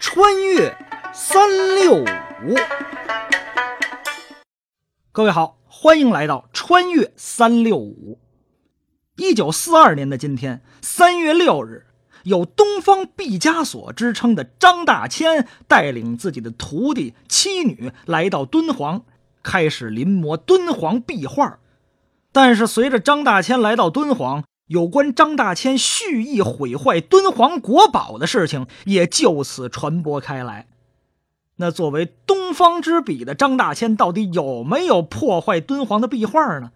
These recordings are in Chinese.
穿越三六五，各位好，欢迎来到穿越三六五。一九四二年的今天，三月六日，有“东方毕加索”之称的张大千带领自己的徒弟妻女来到敦煌，开始临摹敦煌壁画。但是，随着张大千来到敦煌，有关张大千蓄意毁坏敦煌国宝的事情也就此传播开来。那作为东方之笔的张大千，到底有没有破坏敦煌的壁画呢？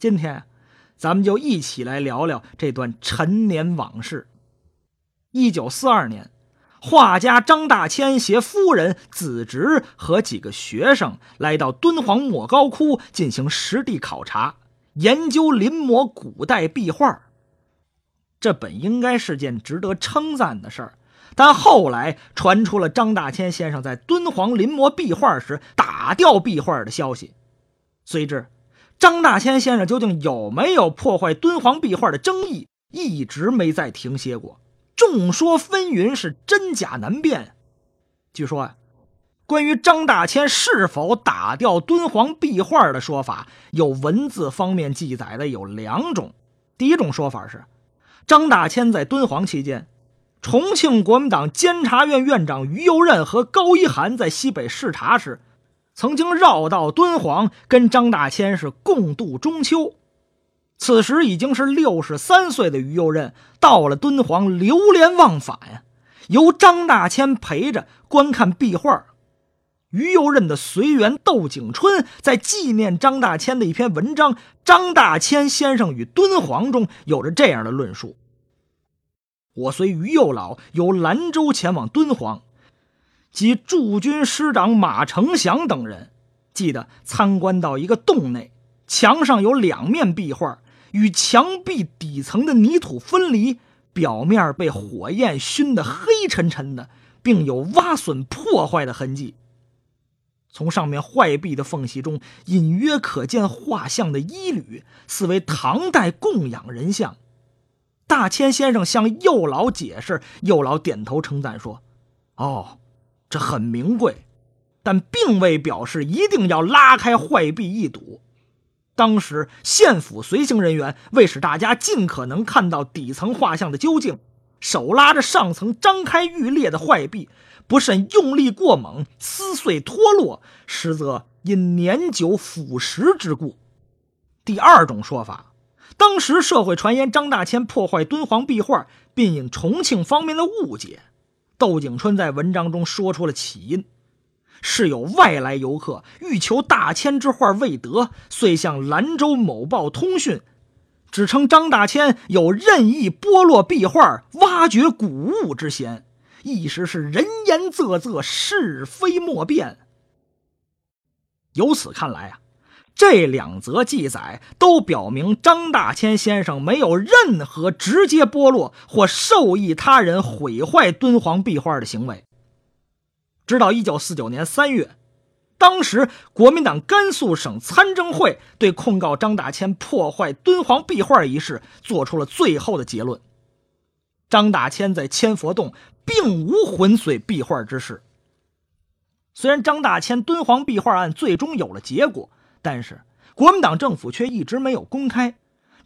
今天，咱们就一起来聊聊这段陈年往事。一九四二年，画家张大千携夫人、子侄和几个学生来到敦煌莫高窟进行实地考察，研究临摹古代壁画。这本应该是件值得称赞的事儿，但后来传出了张大千先生在敦煌临摹壁画时打掉壁画的消息。随之，张大千先生究竟有没有破坏敦煌壁画的争议一直没再停歇过，众说纷纭，是真假难辨。据说啊，关于张大千是否打掉敦煌壁画的说法，有文字方面记载的有两种。第一种说法是。张大千在敦煌期间，重庆国民党监察院院长于右任和高一涵在西北视察时，曾经绕道敦煌跟张大千是共度中秋。此时已经是六十三岁的于右任到了敦煌，流连忘返呀，由张大千陪着观看壁画。于右任的随员窦景春在纪念张大千的一篇文章《张大千先生与敦煌》中有着这样的论述：我随于右老由兰州前往敦煌，及驻军师长马成祥等人，记得参观到一个洞内，墙上有两面壁画，与墙壁底层的泥土分离，表面被火焰熏得黑沉沉的，并有挖损破坏的痕迹。从上面坏壁的缝隙中，隐约可见画像的衣履，似为唐代供养人像。大千先生向右老解释，右老点头称赞说：“哦，这很名贵，但并未表示一定要拉开坏壁一睹。当时县府随行人员为使大家尽可能看到底层画像的究竟，手拉着上层张开欲裂的坏壁。”不慎用力过猛，撕碎脱落，实则因年久腐蚀之故。第二种说法，当时社会传言张大千破坏敦煌壁画，并引重庆方面的误解。窦景春在文章中说出了起因：是有外来游客欲求大千之画未得，遂向兰州某报通讯，指称张大千有任意剥落壁画、挖掘古物之嫌。一时是人言啧啧，是非莫辨。由此看来啊，这两则记载都表明张大千先生没有任何直接剥落或授意他人毁坏敦煌壁画的行为。直到一九四九年三月，当时国民党甘肃省参政会对控告张大千破坏敦煌壁画一事做出了最后的结论：张大千在千佛洞。并无浑碎壁画之事。虽然张大千敦煌壁画案最终有了结果，但是国民党政府却一直没有公开。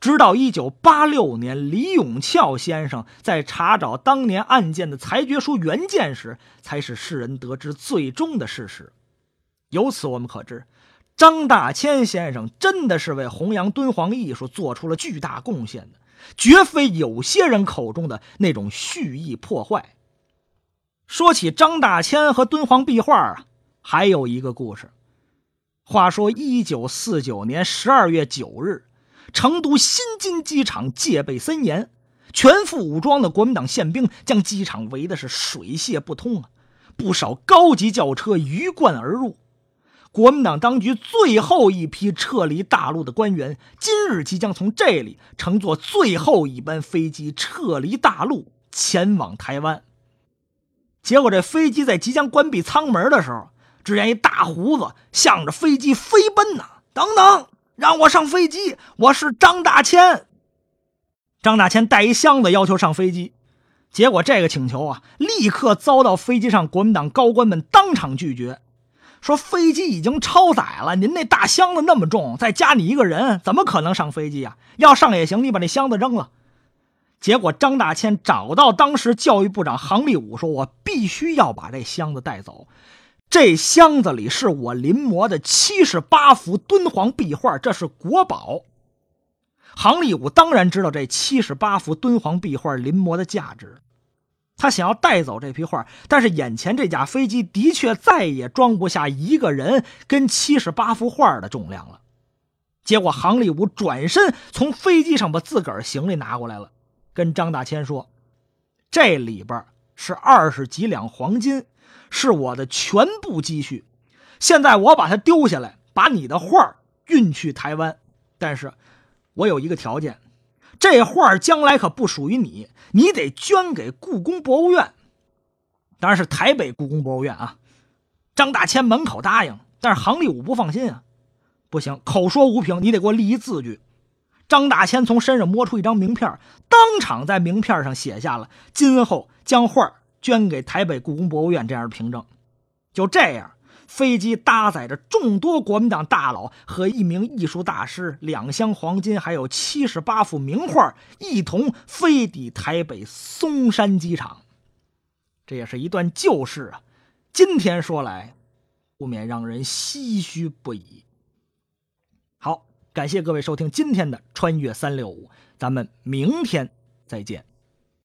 直到一九八六年，李永翘先生在查找当年案件的裁决书原件时，才使世人得知最终的事实。由此我们可知，张大千先生真的是为弘扬敦煌艺术做出了巨大贡献的，绝非有些人口中的那种蓄意破坏。说起张大千和敦煌壁画啊，还有一个故事。话说，一九四九年十二月九日，成都新津机场戒备森严，全副武装的国民党宪兵将机场围的是水泄不通啊！不少高级轿车鱼贯而入。国民党当局最后一批撤离大陆的官员，今日即将从这里乘坐最后一班飞机撤离大陆，前往台湾。结果，这飞机在即将关闭舱门的时候，只见一大胡子向着飞机飞奔呐！等等，让我上飞机！我是张大千。张大千带一箱子要求上飞机，结果这个请求啊，立刻遭到飞机上国民党高官们当场拒绝，说飞机已经超载了，您那大箱子那么重，再加你一个人，怎么可能上飞机啊？要上也行，你把那箱子扔了。结果张大千找到当时教育部长杭立武，说我必须要把这箱子带走，这箱子里是我临摹的七十八幅敦煌壁画，这是国宝。杭立武当然知道这七十八幅敦煌壁画临摹的价值，他想要带走这批画，但是眼前这架飞机的确再也装不下一个人跟七十八幅画的重量了。结果杭立武转身从飞机上把自个儿行李拿过来了，跟张大千说：“这里边是二十几两黄金，是我的全部积蓄。现在我把它丢下来，把你的画运去台湾，但是……”我有一个条件，这画将来可不属于你，你得捐给故宫博物院，当然是台北故宫博物院啊。张大千门口答应，但是杭立武不放心啊，不行，口说无凭，你得给我立一字据。张大千从身上摸出一张名片，当场在名片上写下了今后将画捐给台北故宫博物院这样的凭证。就这样。飞机搭载着众多国民党大佬和一名艺术大师，两箱黄金，还有七十八幅名画，一同飞抵台北松山机场。这也是一段旧事啊！今天说来，不免让人唏嘘不已。感谢各位收听今天的《穿越三六五》，咱们明天再见。